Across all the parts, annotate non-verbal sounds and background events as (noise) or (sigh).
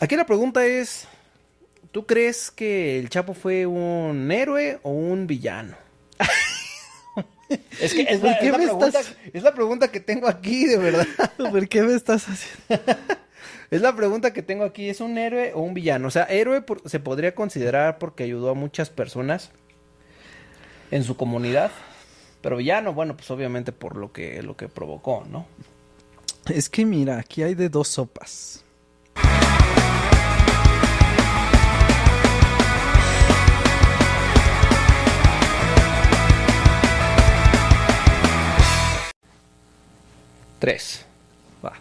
Aquí la pregunta es, ¿tú crees que el Chapo fue un héroe o un villano? es que es, ¿Por la, es pregunta, estás- es la pregunta que tengo aquí, de verdad. (laughs) ¿Por qué me estás haciendo? (laughs) Es la pregunta que tengo aquí, ¿es un héroe o un villano? O sea, héroe por- se podría considerar porque ayudó a muchas personas en su comunidad, pero villano, bueno, pues obviamente por lo que, lo que provocó, ¿no? Es que mira, aquí hay de dos sopas. Tres. Va.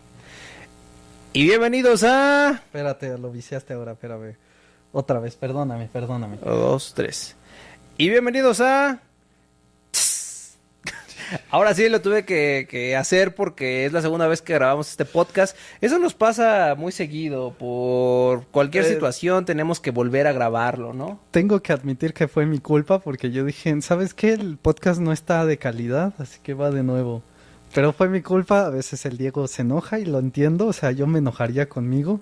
Y bienvenidos a... Espérate, lo viciaste ahora, espérame. Otra vez, perdóname, perdóname. Dos, tres. Y bienvenidos a... Ahora sí lo tuve que, que hacer porque es la segunda vez que grabamos este podcast. Eso nos pasa muy seguido. Por cualquier Eh. situación tenemos que volver a grabarlo, ¿no? Tengo que admitir que fue mi culpa porque yo dije, ¿sabes qué? El podcast no está de calidad, así que va de nuevo. Pero fue mi culpa, a veces el Diego se enoja y lo entiendo, o sea, yo me enojaría conmigo.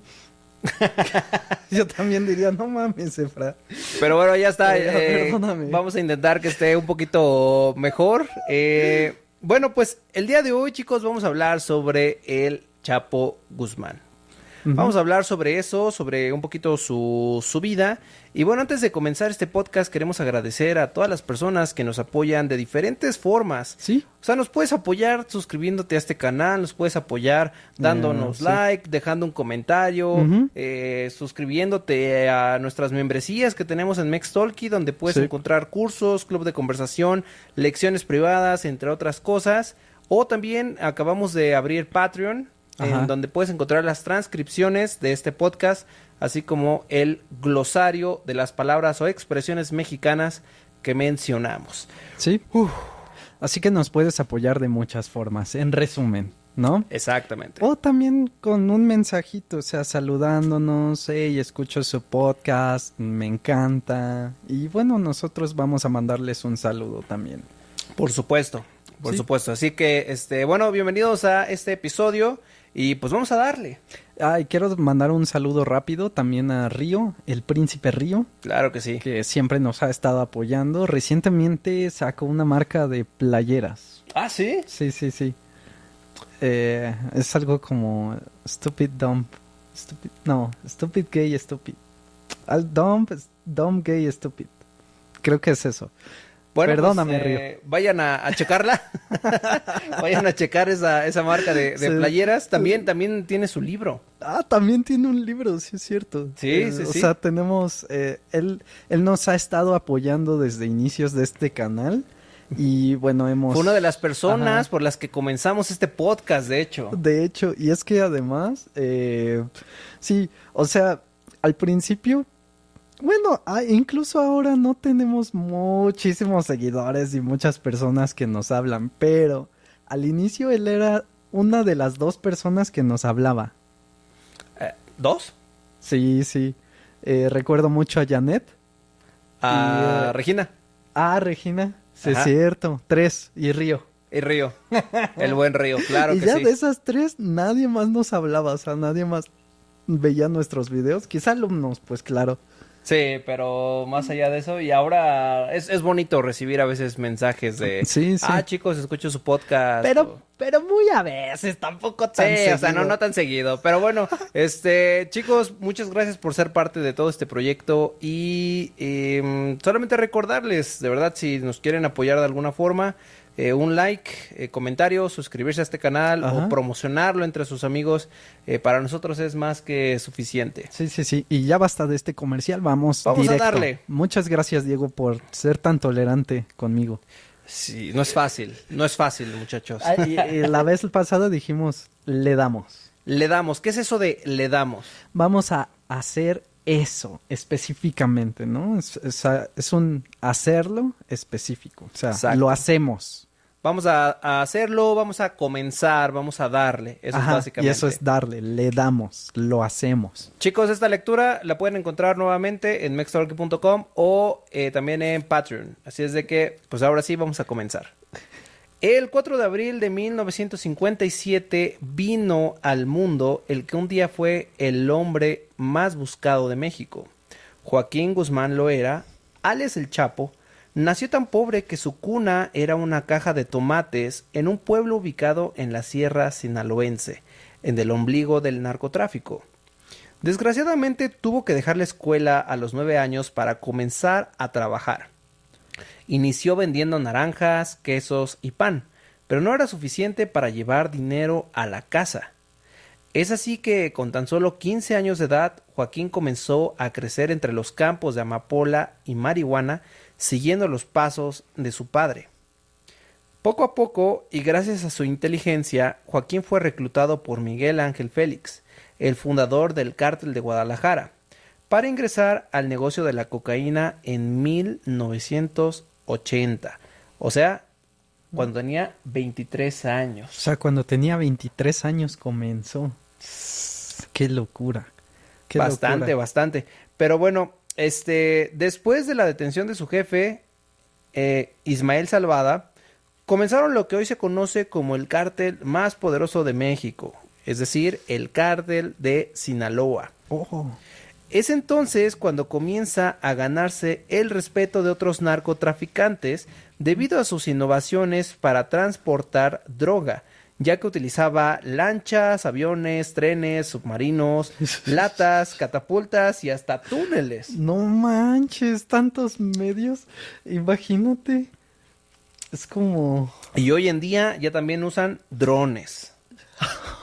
(laughs) yo también diría, no mames, Efra. Pero bueno, ya está. Eh, perdóname. vamos a intentar que esté un poquito mejor. Eh, bueno, pues el día de hoy, chicos, vamos a hablar sobre el Chapo Guzmán. Vamos a hablar sobre eso, sobre un poquito su, su vida. Y bueno, antes de comenzar este podcast, queremos agradecer a todas las personas que nos apoyan de diferentes formas. ¿Sí? O sea, nos puedes apoyar suscribiéndote a este canal, nos puedes apoyar dándonos sí. like, dejando un comentario, eh, suscribiéndote a nuestras membresías que tenemos en Mextalky, donde puedes Sí. encontrar cursos, club de conversación, lecciones privadas, entre otras cosas. O también acabamos de abrir Patreon, Ajá. en donde puedes encontrar las transcripciones de este podcast, así como el glosario de las palabras o expresiones mexicanas que mencionamos. Sí. Así que nos puedes apoyar de muchas formas, en resumen, ¿no? Exactamente. O también con un mensajito, o sea, saludándonos, hey, escucho su podcast, me encanta. Y bueno, nosotros vamos a mandarles un saludo también. Por supuesto, por Sí. supuesto. Así que, este, bueno, bienvenidos a este episodio y pues vamos a darle. Ah, y quiero mandar un saludo rápido también a Río, el príncipe Río, Claro que sí. que siempre nos ha estado apoyando. Recientemente sacó una marca de playeras. Ah, sí. Sí, sí, sí. Eh, es algo como stupid dump. Stupid, no, stupid gay stupid. Al dump, dumb gay stupid. Creo que es eso. Bueno, Perdóname, pues, eh, Vayan a, a checarla. (laughs) vayan a checar esa, esa marca de, de Sí. playeras. También, también tiene su libro. Ah, también tiene un libro, sí es cierto. Sí, Eh, sí, o sí. sea, tenemos, eh, él, él nos ha estado apoyando desde inicios de este canal y bueno, hemos... Fue una de las personas Ajá. por las que comenzamos este podcast, de hecho. De hecho, y es que además, eh, sí, o sea, al principio, bueno, ah, incluso ahora no tenemos muchísimos seguidores y muchas personas que nos hablan, pero al inicio él era una de las dos personas que nos hablaba. Eh, ¿Dos? Sí, sí. Eh, recuerdo mucho a Janet. A Y, eh, Regina Ah, Regina. Sí, es cierto. Tres. Y Río. y Río. (laughs) El buen Río, claro (laughs) y que ya sí. de esas tres, nadie más nos hablaba. O sea, nadie más veía nuestros videos. Quizá alumnos, pues claro. Sí, pero más allá de eso, y ahora es, es bonito recibir a veces mensajes de, Sí, sí. ah, chicos, escucho su podcast. Pero, o- pero muy a veces, tampoco Sí, tan o sea, no, seguido. no tan seguido. Pero bueno, (laughs) este, chicos, muchas gracias por ser parte de todo este proyecto. Y em, solamente recordarles, de verdad, si nos quieren apoyar de alguna forma, eh, un like, eh, comentario, suscribirse a este canal Ajá. o promocionarlo entre sus amigos, eh, para nosotros es más que suficiente. Sí, sí, sí. Y ya basta de este comercial. Vamos, Vamos a darle. Muchas gracias, Diego, por ser tan tolerante conmigo. Sí, no es fácil, no es fácil, muchachos. Ah, y- y la vez pasada dijimos, le damos. Le damos, ¿qué es eso de le damos? vamos a hacer eso específicamente, ¿no? Es, es a- es un hacerlo específico. O sea, Exacto. lo hacemos. Vamos a, a hacerlo, vamos a comenzar, vamos a darle. Eso Ajá, es básicamente. Y eso es darle, le damos, lo hacemos. Chicos, esta lectura la pueden encontrar nuevamente en mextalk.com o eh, también en Patreon. Así es de que, pues ahora sí vamos a comenzar. El 4 de abril de 1957 vino al mundo el que un día fue el hombre más buscado de México. Joaquín Guzmán Loera, alias el Chapo, nació tan pobre que su cuna era una caja de tomates en un pueblo ubicado en la sierra sinaloense, en el ombligo del narcotráfico. Desgraciadamente tuvo que dejar la escuela a los nueve años para comenzar a trabajar. Inició vendiendo naranjas, quesos y pan, pero no era suficiente para llevar dinero a la casa. Es así que con tan solo 15 años de edad, Joaquín comenzó a crecer entre los campos de amapola y marihuana, siguiendo los pasos de su padre. Poco a poco, y gracias a su inteligencia, Joaquín fue reclutado por Miguel Ángel Félix, el fundador del cártel de Guadalajara, para ingresar al negocio de la cocaína en 1980. O sea, cuando tenía 23 años. O sea, cuando tenía 23 años comenzó. Qué locura. Qué bastante, locura. bastante. Pero bueno, este, después de la detención de su jefe, eh, Ismael Salvada, comenzaron lo que hoy se conoce como el cártel más poderoso de México, es decir, el cártel de Sinaloa. Oh. Es entonces cuando comienza a ganarse el respeto de otros narcotraficantes debido a sus innovaciones para transportar droga, ya que utilizaba lanchas, aviones, trenes, submarinos, (laughs) latas, catapultas y hasta túneles. No manches, tantos medios. Imagínate. Es como... Y hoy en día ya también usan drones. (laughs)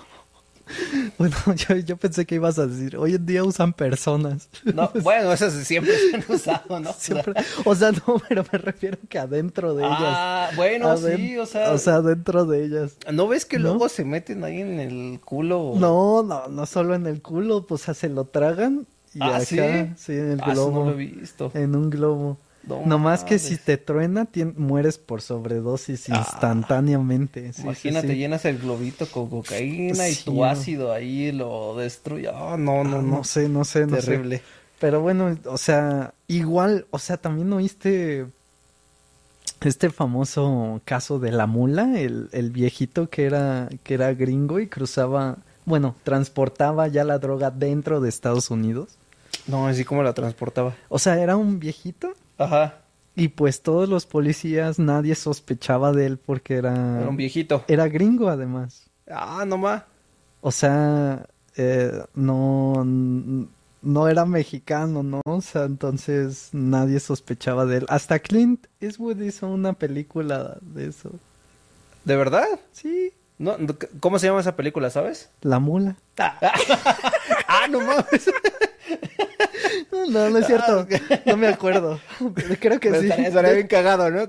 (laughs) Bueno, (laughs) yo, yo, pensé que ibas a decir, hoy en día usan personas. No, (laughs) bueno, esas siempre se han usado, ¿no? Siempre, o sea, no, pero me refiero que adentro de ellas. Ah, bueno, sí, o sea. O sea, dentro de ellas. ¿No ves que ¿No? luego se meten ahí en el culo? No, no, no solo en el culo, pues o sea, se lo tragan y ¿Ah, acá, sí? sí, en el Ah, globo. eso no lo he visto. En un globo. No No más que si te truena, mueres por sobredosis Ah. instantáneamente. Sí, Imagínate, sí. llenas el globito con cocaína y tu ácido ahí lo destruye. Ah, no, no, Ah, no. no sé, no sé, no sé. Terrible. Pero bueno, o sea, igual, o sea, también oíste este famoso caso de la mula, el, el viejito que era, que era gringo y cruzaba, bueno, transportaba ya la droga dentro de Estados Unidos. No, así como la transportaba. O sea, era un viejito Ajá, y pues todos los policías, nadie sospechaba de él porque era, era un viejito. era gringo además. Ah, no más. O sea, eh, no, no era mexicano, ¿no? O sea, entonces nadie sospechaba de él. Hasta Clint Eastwood hizo una película de eso. ¿De verdad? Sí, No, ¿Cómo se llama esa película, sabes? La Mula. ah, (laughs) no mames. (laughs) (laughs) No, no, es cierto. No me acuerdo. Pero Creo que Pero sí. Estaría, estaría bien cagado, ¿no?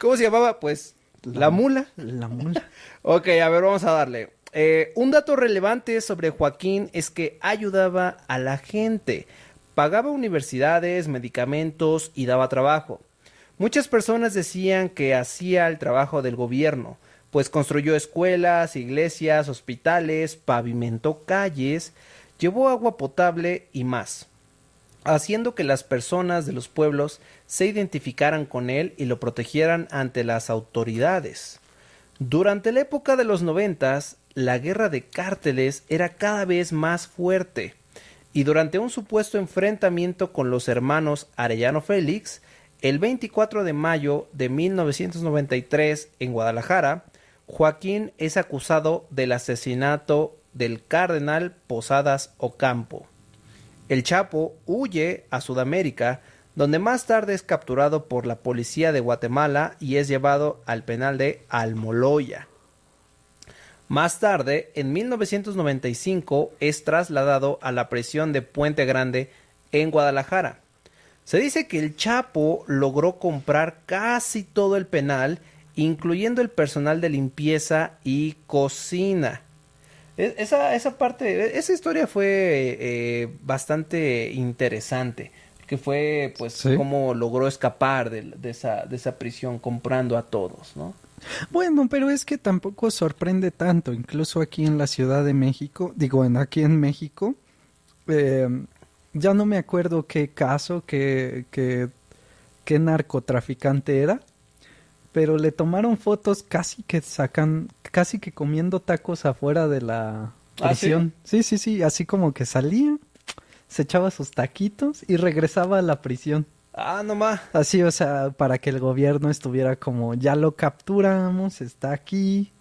¿Cómo se llamaba? Pues, La Mula. La Mula. Ok, a ver, vamos a darle. Eh, un dato relevante sobre Joaquín es que ayudaba a la gente, pagaba universidades, medicamentos y daba trabajo. Muchas personas decían que hacía el trabajo del gobierno, pues construyó escuelas, iglesias, hospitales, pavimentó calles, llevó agua potable y más, haciendo que las personas de los pueblos se identificaran con él y lo protegieran ante las autoridades. Durante la época de los noventas, la guerra de cárteles era cada vez más fuerte, y durante un supuesto enfrentamiento con los hermanos Arellano Félix, el 24 de mayo de 1993 en Guadalajara, Joaquín es acusado del asesinato del cardenal Posadas Ocampo. El Chapo huye a Sudamérica, donde más tarde es capturado por la policía de Guatemala y es llevado al penal de Almoloya. Más tarde, en 1995, es trasladado a la prisión de Puente Grande en Guadalajara. Se dice que el Chapo logró comprar casi todo el penal, incluyendo el personal de limpieza y cocina. Esa, esa parte, esa historia fue eh, bastante interesante, que fue pues Sí. cómo logró escapar de, de esa, de esa prisión comprando a todos, ¿no? Bueno, pero es que tampoco sorprende tanto. Incluso aquí en la Ciudad de México, digo, en aquí en México, eh, ya no me acuerdo qué caso, qué, qué, qué narcotraficante era, pero le tomaron fotos casi que sacan, casi que comiendo tacos afuera de la ¿Ah, prisión. sí? sí, sí, así como que salía, se echaba sus taquitos y regresaba a la prisión. Ah, nomás. Así, o sea, para que el gobierno estuviera como, ya lo capturamos, está aquí.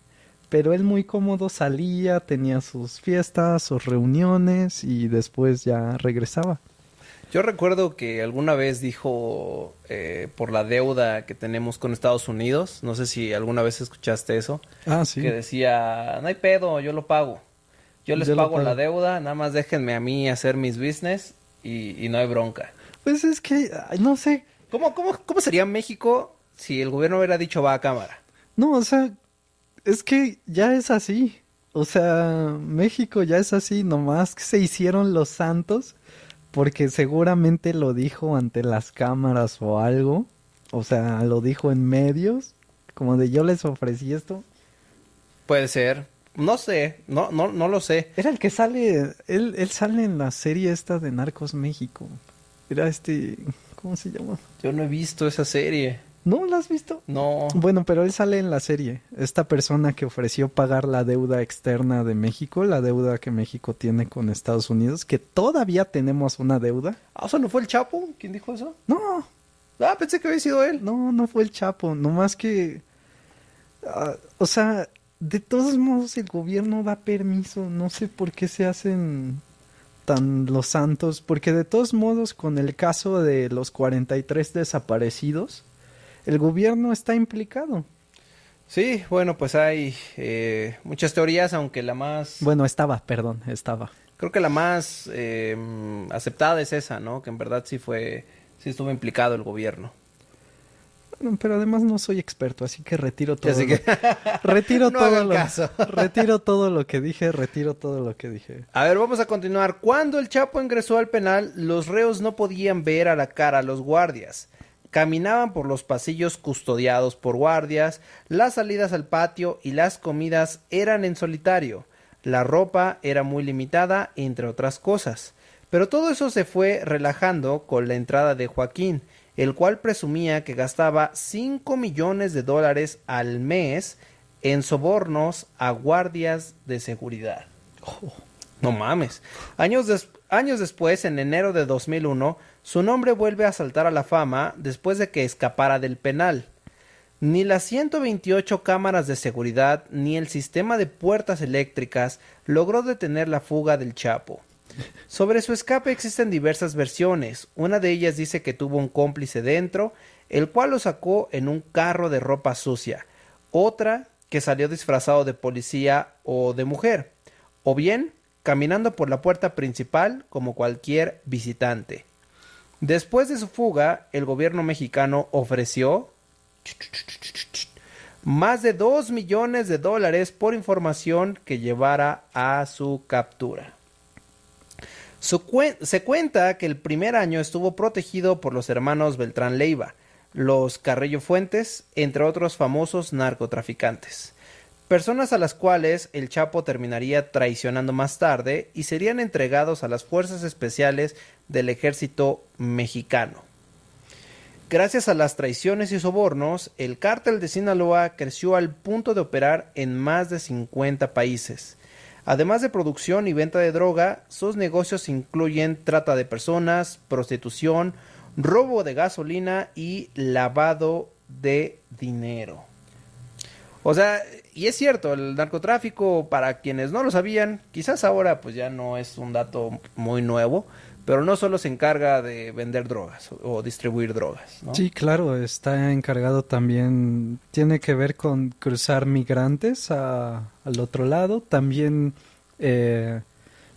Pero él muy cómodo salía, tenía sus fiestas, sus reuniones y después ya regresaba. Yo recuerdo que alguna vez dijo eh, por la deuda que tenemos con Estados Unidos, no sé si alguna vez escuchaste eso, Ah, sí. que decía, no hay pedo, yo lo pago. Yo les Yo pago, pago. la deuda, nada más déjenme a mí hacer mis business y, y no hay bronca. Pues es que, ay, no sé, ¿Cómo, cómo, ¿Cómo sería México si el gobierno hubiera dicho va a cámara? no, o sea, es que ya es así. O sea, México ya es así, nomás que se hicieron los santos porque seguramente lo dijo ante las cámaras o algo. O sea, lo dijo en medios, como de yo les ofrecí esto. Puede ser. No sé, no, no, no lo sé. Era el que sale, él, él sale en la serie esta de Narcos México. Era este, ¿cómo se llama? Yo no he visto esa serie. ¿No la has visto? No. Bueno, pero él sale en la serie. Esta persona que ofreció pagar la deuda externa de México, la deuda que México tiene con Estados Unidos, que todavía tenemos una deuda. Ah, o sea, ¿no fue el Chapo? ¿Quién dijo eso? No, Ah, pensé que había sido él. no, no fue el Chapo, nomás que... ah, o sea, de todos modos el gobierno da permiso, no sé por qué se hacen tan los santos, porque de todos modos con el caso de los 43 desaparecidos, el gobierno está implicado. Sí, bueno, pues hay eh, muchas teorías, aunque la más... Bueno, estaba, perdón, estaba. Creo que la más eh, aceptada es esa, ¿no? Que en verdad sí fue... Sí estuvo implicado el gobierno. Bueno, pero además no soy experto, así que retiro todo. Así lo- que... (laughs) retiro (laughs) No todo lo, caso. (laughs) retiro todo lo que dije, retiro todo lo que dije. A ver, vamos a continuar. Cuando el Chapo ingresó al penal, los reos no podían ver a la cara a los guardias. Caminaban por los pasillos custodiados por guardias, las salidas al patio y las comidas eran en solitario. La ropa era muy limitada, entre otras cosas. Pero todo eso se fue relajando con la entrada de Joaquín, el cual presumía que gastaba 5 millones de dólares al mes en sobornos a guardias de seguridad. No mames. Años, des- años después, en enero de 2001, su nombre vuelve a saltar a la fama después de que escapara del penal. Ni las 128 cámaras de seguridad ni el sistema de puertas eléctricas logró detener la fuga del Chapo. Sobre su escape existen diversas versiones. Una de ellas dice que tuvo un cómplice dentro, el cual lo sacó en un carro de ropa sucia. Otra que salió disfrazado de policía o de mujer. O bien caminando por la puerta principal como cualquier visitante. Después de su fuga, el gobierno mexicano ofreció más de 2 millones de dólares por información que llevara a su captura. Se cuenta que el primer año estuvo protegido por los hermanos Beltrán Leiva, los Carrillo Fuentes, entre otros famosos narcotraficantes. Personas a las cuales el Chapo terminaría traicionando más tarde y serían entregados a las fuerzas especiales del ejército mexicano. Gracias a las traiciones y sobornos, el cártel de Sinaloa creció al punto de operar en más de 50 países. Además de producción y venta de droga, sus negocios incluyen trata de personas, prostitución, robo de gasolina y lavado de dinero. O sea, y es cierto, el narcotráfico, para quienes no lo sabían, quizás ahora pues ya no es un dato muy nuevo, pero no solo se encarga de vender drogas o, distribuir drogas, ¿no? Sí, claro, está encargado también, tiene que ver con cruzar migrantes a- al otro lado. También eh,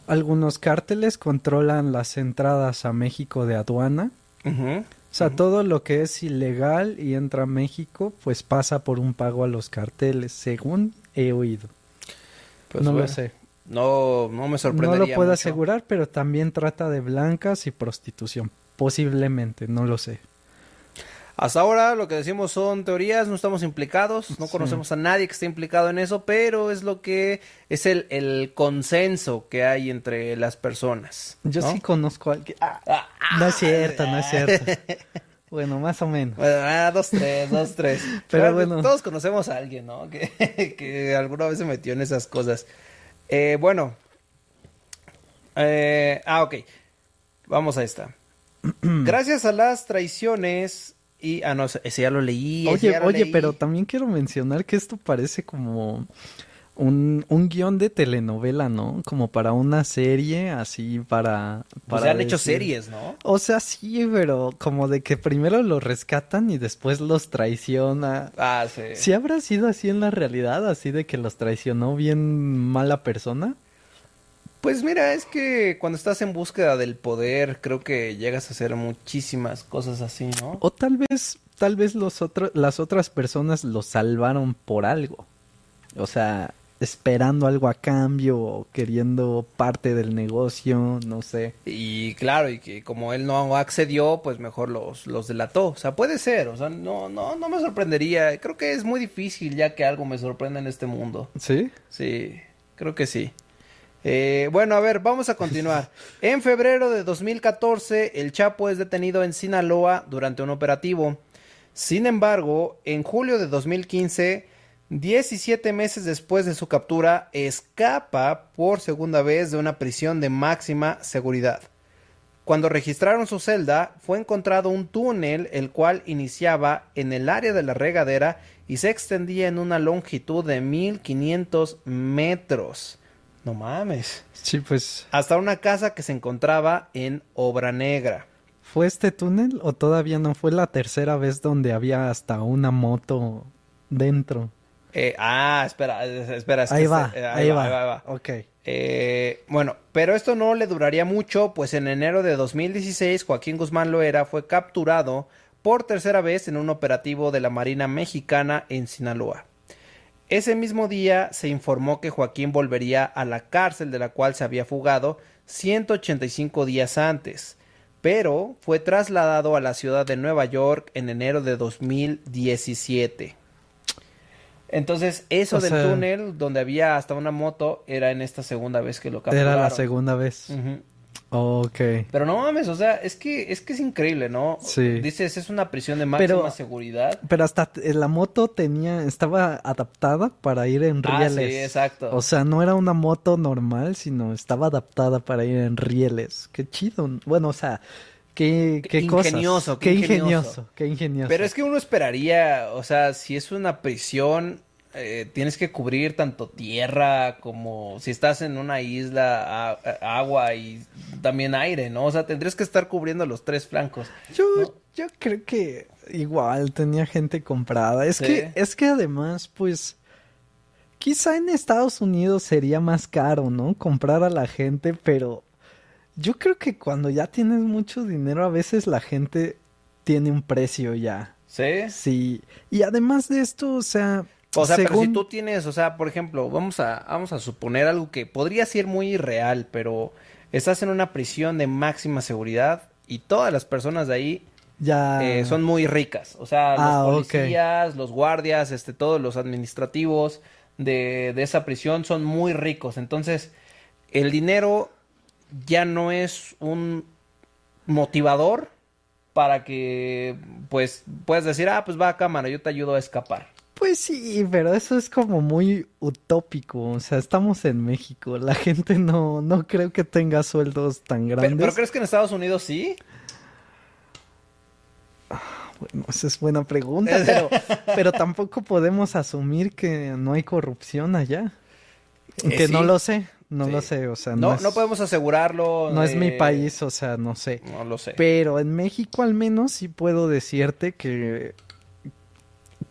algunos cárteles controlan las entradas a México de aduana. Ujú. O sea, todo lo que es ilegal y entra a México, pues pasa por un pago a los carteles, según he oído. Pues no bueno, lo sé. No, no me No sorprendería lo puedo mucho. asegurar, pero también trata de blancas y prostitución. Posiblemente, no lo sé. Hasta ahora lo que decimos son teorías, no estamos implicados, no Sí. conocemos a nadie que esté implicado en eso, pero es lo que es el, el consenso que hay entre las personas. Yo sí conozco a alguien. Ah, Ah, no es cierto, no es cierto. (laughs) Bueno, más o menos. Bueno, ah, dos, tres, dos, tres. (laughs) Pero bueno. Todos conocemos a alguien, ¿no? Que, (laughs) que alguna vez se metió en esas cosas. Eh, bueno. Eh, ah, ok. Vamos a esta. (clears throat) Gracias a las traiciones y... Ah, no, ese ya lo leí. Oye, lo oye, leí. pero también quiero mencionar que esto parece como un, un guion de telenovela, ¿no? Como para una serie, así para... Pues para ya han hecho series, ¿no? O sea, sí, pero como de que primero los rescatan y después los traiciona. Ah, sí. ¿Sí habrá sido así en la realidad? Así de que los traicionó bien mala persona. Pues mira, es que cuando estás en búsqueda del poder, creo que llegas a hacer muchísimas cosas así, ¿no? O tal vez, tal vez los otros, las otras personas lo salvaron por algo. O sea, esperando algo a cambio o queriendo parte del negocio, no sé. Y claro, y que como él no accedió, pues mejor los, los delató. O sea, puede ser, o sea, no, no, no me sorprendería. Creo que es muy difícil ya que algo me sorprenda en este mundo. ¿Sí? Sí, creo que sí. Eh, bueno, a ver, vamos a continuar. (laughs) En febrero de 2014, el Chapo es detenido en Sinaloa durante un operativo. Sin embargo, en julio de 2015, 17 meses después de su captura, escapa por segunda vez de una prisión de máxima seguridad. Cuando registraron su celda, fue encontrado un túnel el cual iniciaba en el área de la regadera y se extendía en una longitud de 1500 metros. No mames. Sí, pues. Hasta una casa que se encontraba en Obra Negra. ¿Fue este túnel o todavía no fue la tercera vez donde había hasta una moto dentro? Eh, ah, espera, espera. es que Ahí va, eh, ahí va. ahí va. Ok. Eh, bueno, pero esto no le duraría mucho, pues en enero de 2016 Joaquín Guzmán Loera fue capturado por tercera vez en un operativo de la Marina Mexicana en Sinaloa. Ese mismo día se informó que Joaquín volvería a la cárcel de la cual se había fugado 185 días antes, pero fue trasladado a la ciudad de Nueva York en enero de 2017. Entonces, eso O del sea- túnel donde había hasta una moto era en esta segunda vez que lo capturaron. Era la segunda vez. Ujú. Ok. Pero no mames, o sea, es que es que es increíble, ¿no? Sí. Dices, es una prisión de máxima Pero- seguridad. Pero hasta la moto tenía, estaba adaptada para ir en Ah, rieles. sí, exacto. O sea, no era una moto normal, sino estaba adaptada para ir en rieles. Qué chido. Bueno, o sea, qué, Qué qué cosas. ingenioso, Qué qué ingenioso. ingenioso. Qué ingenioso. Pero es que uno esperaría, o sea, si es una prisión, eh, tienes que cubrir tanto tierra como si estás en una isla, a- a- agua y también aire, ¿no? O sea, tendrías que estar cubriendo los tres flancos. Yo, ¿no? yo creo que igual tenía gente comprada. Es Sí. que, es que además, pues, quizá en Estados Unidos sería más caro, ¿no? Comprar a la gente, pero yo creo que cuando ya tienes mucho dinero, a veces la gente tiene un precio ya. ¿Sí? Sí. Y además de esto, o sea, O sea, pero si tú tienes, o sea, por ejemplo, vamos a, vamos a suponer algo que podría ser muy irreal, pero estás en una prisión de máxima seguridad y todas las personas de ahí ya eh, son muy ricas. O sea, Ah, los ok. policías, los guardias, este, todos los administrativos de, de esa prisión son muy ricos. Entonces, el dinero ya no es un motivador para que, pues, puedas decir, ah, pues va a cámara, yo te ayudo a escapar. Pues sí, pero eso es como muy utópico. O sea, estamos en México. La gente no, no creo que tenga sueldos tan grandes. pero ¿crees que en Estados Unidos sí? Bueno, esa es buena pregunta, pero, (laughs) pero tampoco podemos asumir que no hay corrupción allá. Eh, que no lo sé, no Sí. lo sé, o sea, no, No, es, no podemos asegurarlo. no es mi eh, país, o sea, no sé. No lo sé. Pero en México al menos sí puedo decirte que,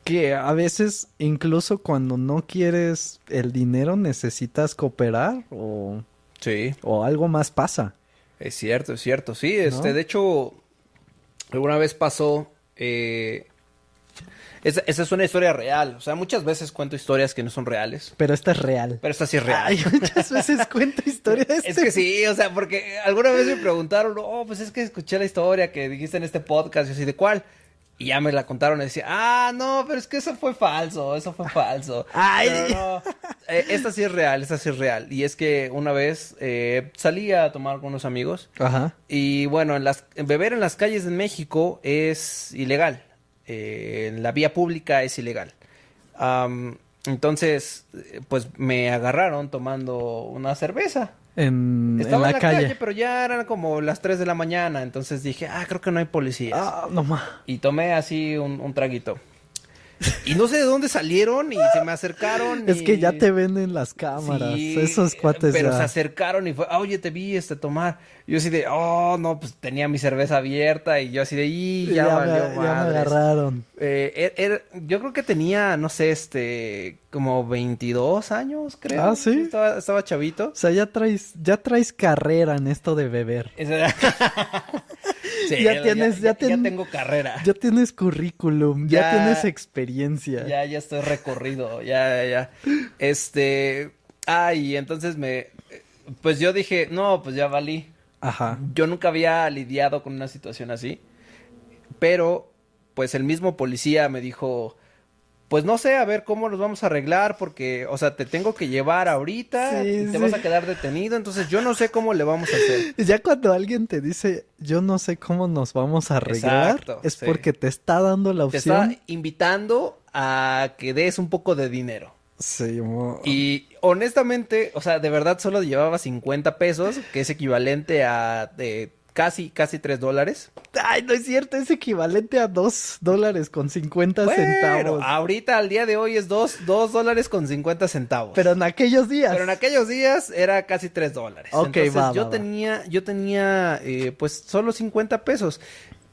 que a veces incluso cuando no quieres el dinero necesitas cooperar o, Sí. o algo más pasa. Es cierto, es cierto. Sí, este, de hecho, alguna vez pasó. eh, esa, esa es una historia real. O sea, muchas veces cuento historias que no son reales. Pero esta es real. Pero esta sí es real. Ay, (laughs) muchas veces cuento historias. (laughs) Es que sí, o sea, porque alguna vez me preguntaron, oh, pues es que escuché la historia que dijiste en este podcast, y así, ¿de cuál? Y ya me la contaron y decía, ah, no, pero es que eso fue falso, eso fue falso. (laughs) Ay. No, eh, esta sí es real, esta sí es real. Y es que una vez eh, salí a tomar con unos amigos Ajá. y bueno, en las, beber en las calles de México es ilegal. Eh, en la vía pública es ilegal. Am, entonces, eh, pues me agarraron tomando una cerveza. En, en Estaba la, en la calle. calle. pero ya eran como las 3 de la mañana. Entonces dije, ah, creo que no hay policías. Ah, no más. Y tomé así un, un traguito. Y no sé de dónde salieron y se me acercaron. (laughs) Es que ya te ven en las cámaras. Sí, Esos cuates Pero ya- se acercaron y fue, ah, oye, te vi este tomar. Y yo así de, oh, no, pues tenía mi cerveza abierta y yo así de, y ya, ya, valió me, ya me madres". agarraron. Eh, er- er- yo creo que tenía, no sé, este, como 22 años, creo. Ah, ¿sí? Estaba, estaba chavito. O sea, ya traes, ya traes carrera en esto de beber. (laughs) Sí, Ya tienes- ya ten- tengo carrera. Ya tienes currículum, ya, Ya- tienes experiencia. Ya, ya estoy recorrido, ya, ya, ya. Este, ah, y entonces me, pues yo dije, no, pues ya valí. Ajá. Yo nunca había lidiado con una situación así, pero pues el mismo policía me dijo, pues no sé, a ver cómo nos vamos a arreglar porque, o sea, te tengo que llevar ahorita, Sí, y te sí. vas a quedar detenido, entonces yo no sé cómo le vamos a hacer. (laughs) Ya cuando alguien te dice, yo no sé cómo nos vamos a arreglar, Exacto, es sí. porque te está dando la Te está opción. invitando a que des un poco de dinero. Sí, mo- Y honestamente, o sea, de verdad solo llevaba 50 pesos, que es equivalente a de casi, casi 3 dólares. Ay, no es cierto, es equivalente a dos dólares con 50 Bueno, centavos. ahorita al día de hoy es 2, dólares con 50 centavos. Pero en aquellos días. Pero en aquellos días era casi 3 dólares. Ok, Entonces va, yo va, va. tenía, yo tenía eh, pues solo 50 pesos.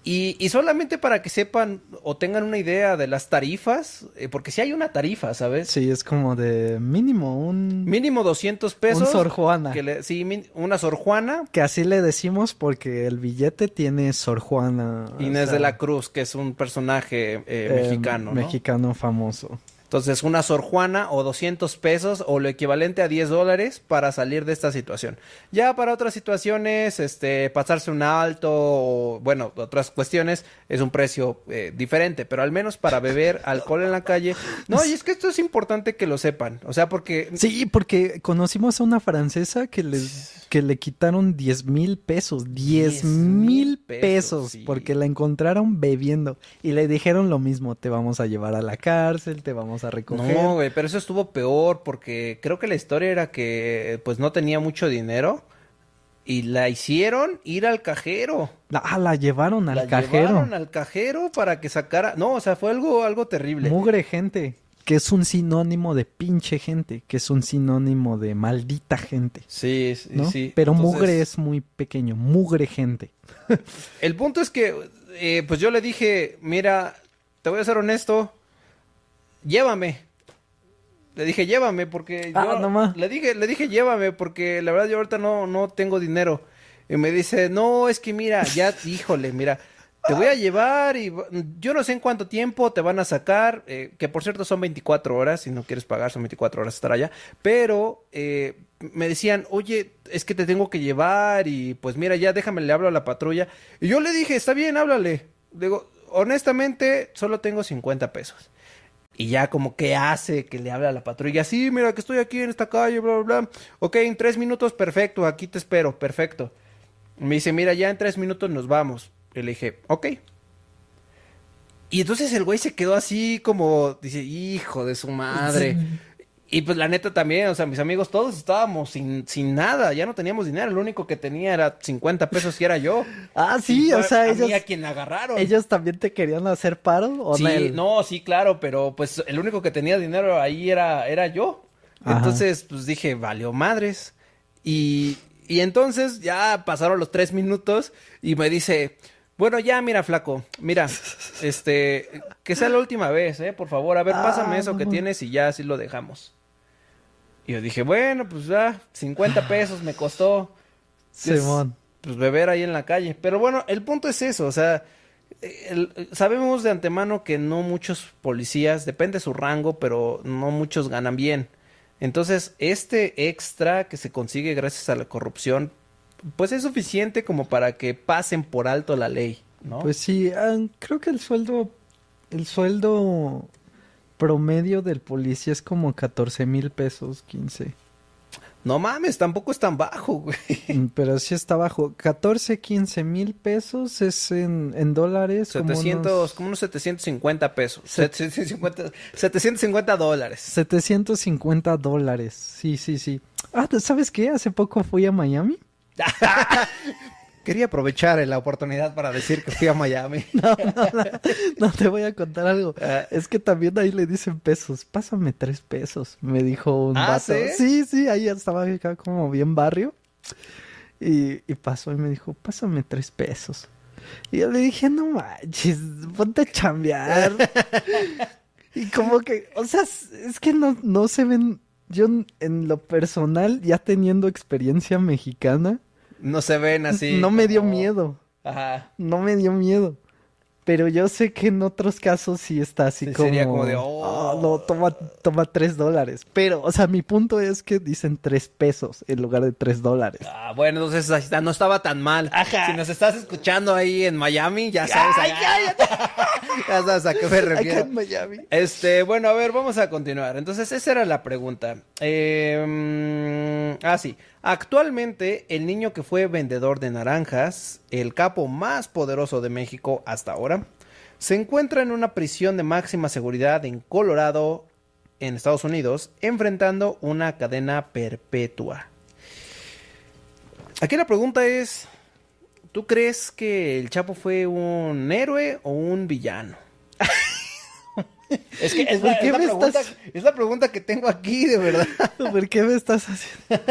Y, y solamente para que sepan o tengan una idea de las tarifas, eh, porque si hay una tarifa, ¿sabes? Sí, es como de mínimo un... Mínimo 200 pesos. Un Sor Juana. que le- sí, min- una Sor Juana. Que así le decimos porque el billete tiene Sor Juana. o Inés sea, de la Cruz, que es un personaje eh, eh, mexicano, ¿no? Mexicano famoso. Entonces, una Sor Juana o 200 pesos o lo equivalente a 10 dólares para salir de esta situación. Ya para otras situaciones, este, pasarse un alto o, bueno, otras cuestiones, es un precio eh, diferente, pero al menos para beber (laughs) alcohol en la calle. No, y es que esto es importante que lo sepan. O sea, porque Sí, porque conocimos a una francesa que le, que le quitaron 10 mil pesos. 10 mil pesos, pesos. sí. Porque la encontraron bebiendo. Y le dijeron lo mismo. Te vamos a llevar a la cárcel, te vamos a recoger. No, güey, pero eso estuvo peor porque creo que la historia era que pues no tenía mucho dinero y la hicieron ir al cajero. Ah, la llevaron al la cajero. llevaron al cajero para que sacara. No, o sea, fue algo, algo terrible. Mugre gente. Que es un sinónimo de pinche gente. Que es un sinónimo de maldita gente. Sí, sí, ¿no? sí. Pero Entonces, mugre es muy pequeño. Mugre gente. El punto es que, eh, pues yo le dije, mira, te voy a ser honesto, llévame. Le dije, llévame, porque Ah, yo... Le dije, le dije, llévame, porque la verdad yo ahorita no, no tengo dinero. Y me dice, no, es que mira, ya, (laughs) híjole, mira, te voy a llevar y yo no sé en cuánto tiempo te van a sacar, eh, que por cierto son 24 horas, si no quieres pagar son 24 horas estar allá, pero eh, me decían, oye, es que te tengo que llevar y pues mira, ya déjame, le hablo a la patrulla. Y yo le dije, está bien, háblale. Digo, honestamente, solo tengo 50 pesos. Y ya como que hace que le habla a la patrulla, sí, mira que estoy aquí en esta calle, bla, bla, bla. Ok, en tres minutos, perfecto, aquí te espero, perfecto. Me dice, mira, ya en tres minutos nos vamos. Y le dije, ok. Y entonces el güey se quedó así como, dice, hijo de su madre. Y pues la neta también, o sea, mis amigos todos estábamos sin, sin nada, ya no teníamos dinero, lo único que tenía era 50 pesos y era yo. (laughs) Ah, sí, o sea, a ellos, mí a quien agarraron. ellos también te querían hacer paro. ¿o Sí, Nel? no, sí, claro, pero pues el único que tenía dinero ahí era, era yo. Ajá. Entonces, pues dije, valió madres. Y, y entonces ya pasaron los tres minutos y me dice, bueno, ya, mira, flaco, mira, (laughs) este, que sea la última vez, eh, por favor, a ver, Ah, pásame eso que tienes y ya así lo dejamos. Y yo dije, bueno, pues ya, 50 pesos me costó. Simón. pues beber ahí en la calle. Pero bueno, el punto es eso, o sea, el- sabemos de antemano que no muchos policías, depende su rango, pero no muchos ganan bien. Entonces, este extra que se consigue gracias a la corrupción, pues es suficiente como para que pasen por alto la ley. ¿no? Pues sí, ah, creo que el sueldo, el sueldo promedio del policía es como 14 mil pesos, 15. No mames, tampoco es tan bajo, güey. Mm, Pero sí está bajo. 14, 15 mil pesos es en, en dólares. como 700, unos como unos 750 pesos. Se- 750, 750 dólares. 750 dólares. Sí, sí, sí. Ah, ¿sabes qué? Hace poco fui a Miami. (laughs) Quería aprovechar la oportunidad para decir que fui a Miami. (laughs) No, te voy a contar algo. Ah. Es que también ahí le dicen pesos. Pásame tres pesos, me dijo un ¿Ah, vato. sí? Sí, sí, ahí estaba acá como bien barrio. Y, y pasó y me dijo, pásame tres pesos. Y yo le dije, no manches, ponte a chambear. (laughs) y como que, o sea, es que no, no se ven, yo en lo personal, ya teniendo experiencia mexicana, No se ven así. no me dio miedo Ajá. no me dio miedo. Pero yo sé que en otros casos sí está así Sí, como... sería como de, "Oh". "Ah, no, toma, toma tres dólares. Pero, o sea, mi punto es que dicen tres pesos en lugar de tres dólares. Ah, bueno, entonces ahí está, no estaba tan mal. Si nos estás escuchando ahí en Miami, ya sabes. Ay, (laughs) ya sabes a qué me Acá refiero. en Miami. Este, bueno, a ver, vamos a continuar. Entonces, esa era la pregunta. Eh, ah, sí. Actualmente, el niño que fue vendedor de naranjas, el capo más poderoso de México hasta ahora, se encuentra en una prisión de máxima seguridad en Colorado, en Estados Unidos, enfrentando una cadena perpetua. Aquí la pregunta es, ¿tú crees que el Chapo fue un héroe o un villano? Es que es ¿Por la, es pregunta, estás- es la pregunta que tengo aquí, de verdad. (laughs) ¿Por qué me estás haciendo?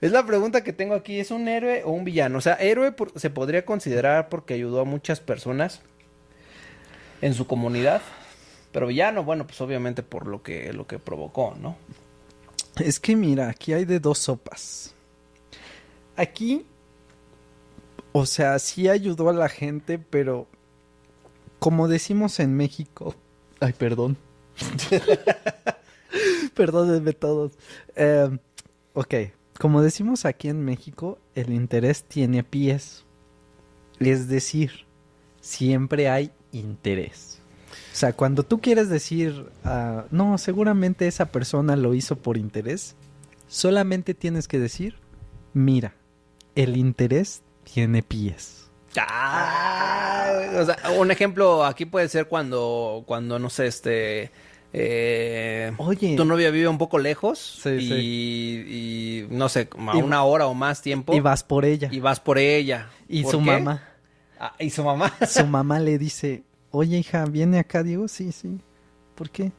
Es la pregunta que tengo aquí. ¿Es un héroe o un villano? O sea, héroe se podría considerar porque ayudó a muchas personas en su comunidad. Pero villano, bueno, pues obviamente por lo que, lo que provocó, ¿no? Es que mira, aquí hay de dos sopas. Aquí, o sea, sí ayudó a la gente, pero como decimos en México, ay, perdón. (laughs) Perdónenme todos. Eh, ok, como decimos aquí en México, el interés tiene pies. Es decir, siempre hay interés. O sea, cuando tú quieres decir, ah, no, seguramente esa persona lo hizo por interés, solamente tienes que decir, mira, el interés tiene pies. Ah, un ejemplo aquí puede ser cuando, cuando no sé, este... eh, Oye, tu novia vive un poco lejos Sí, y, y, no sé, a Y- una hora o más tiempo y vas por ella. y vas por ella. Y ¿Por su qué? mamá, Ah, y su mamá. (laughs) su mamá le dice, oye hija, ¿viene acá? Digo, sí, sí. ¿Por qué?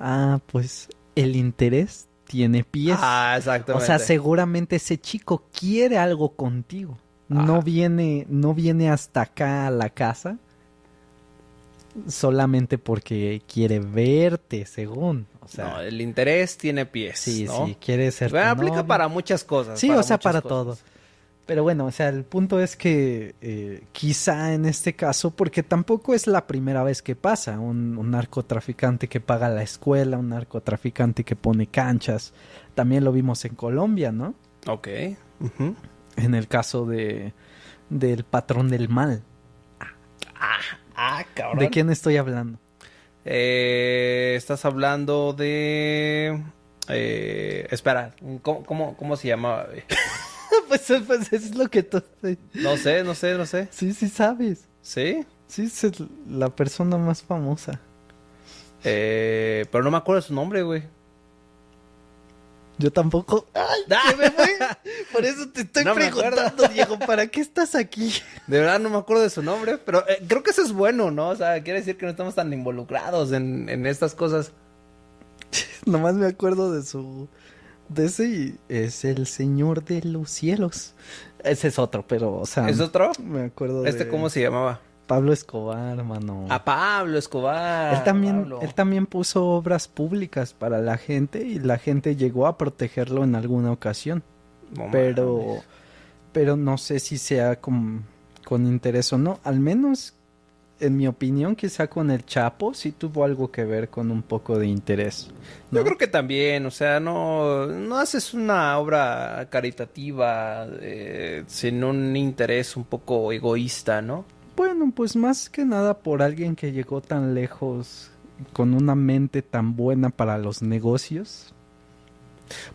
Ah, pues el interés tiene pies. Ah, o exactamente. sea, seguramente ese chico quiere algo contigo. No viene, no viene hasta acá a la casa solamente porque quiere verte, según. O sea, no, el interés tiene pies. sí, ¿no? sí, quiere ser. Bueno, aplica para muchas cosas. Sí, o sea, para cosas. todo. Pero bueno, o sea, el punto es que eh, quizá en este caso, porque tampoco es la primera vez que pasa, un, un narcotraficante que paga la escuela, un narcotraficante que pone canchas, también lo vimos en Colombia, ¿no? Ok. En el caso de del patrón del mal. Ah, cabrón. ¿De quién estoy hablando? Eh, estás hablando de... eh, espera, ¿cómo, cómo, cómo se llamaba? (laughs) pues, pues es lo que tú... No sé, no sé, no sé. Sí, sí sabes. ¿Sí? Sí, es la persona más famosa. Eh, pero no me acuerdo su nombre, güey. Yo tampoco. ¡Ay, (laughs) se me fue! Por eso te estoy No preguntando, Diego, ¿para qué estás aquí? (laughs) De verdad no me acuerdo de su nombre, pero eh, creo que eso es bueno, ¿no? O sea, quiere decir que no estamos tan involucrados en, en estas cosas. (laughs) Nomás me acuerdo de su... De ese y es el señor de los cielos. Ese es otro, pero, o sea... ¿Es otro? Me acuerdo ¿Este de cómo se llamaba? Pablo Escobar, mano. A Pablo Escobar. él también, Pablo. él también puso obras públicas para la gente y la gente llegó a protegerlo en alguna ocasión. No pero, mames. pero no sé si sea con, con interés o no. Al menos, en mi opinión, quizá con el Chapo sí tuvo algo que ver con un poco de interés. ¿no? Yo creo que también, o sea, no, no haces una obra caritativa eh, sin un interés un poco egoísta, ¿no? Bueno, pues más que nada por alguien que llegó tan lejos con una mente tan buena para los negocios.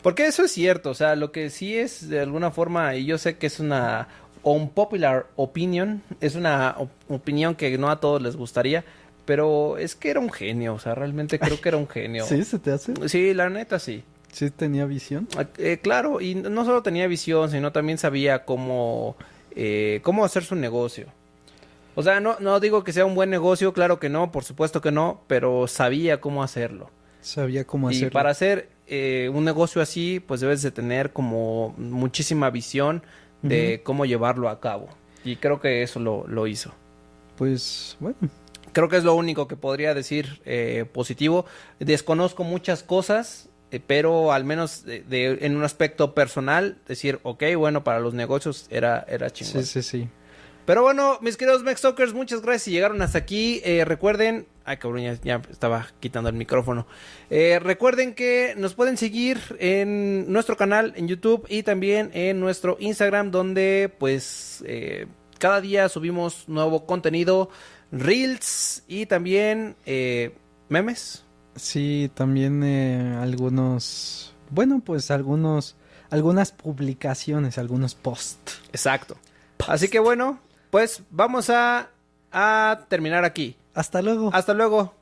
Porque eso es cierto, o sea, lo que sí es de alguna forma, y yo sé que es una unpopular opinion, es una opinión que no a todos les gustaría, pero es que era un genio, o sea, realmente creo que era un genio. (laughs) ¿Sí? ¿Se te hace? Sí, la neta sí. ¿Sí tenía visión? Ah, eh, claro, y no solo tenía visión, sino también sabía cómo, eh, cómo hacer su negocio. O sea, no, no digo que sea un buen negocio, claro que no, por supuesto que no, pero sabía cómo hacerlo. Sabía cómo hacerlo. Y para hacer eh, un negocio así, pues debes de tener como muchísima visión de cómo llevarlo a cabo. Y creo que eso lo, lo, hizo. Pues bueno. Creo que es lo único que podría decir eh, positivo. Desconozco muchas cosas, eh, pero al menos de, en un aspecto personal, decir, ok, bueno, para los negocios era, era chingón. Sí, sí, sí. Pero bueno, mis queridos Mextalkers, muchas gracias si llegaron hasta aquí. Eh, recuerden, ay cabrón, ya, estaba quitando el micrófono. Eh, recuerden que nos pueden seguir en nuestro canal en YouTube y también en nuestro Instagram, donde pues eh, cada día subimos nuevo contenido, reels y también memes. Sí, también algunos, bueno, pues algunos, algunas publicaciones, algunos posts. Exacto. Así que bueno, pues vamos a, a terminar aquí. Hasta luego. Hasta luego.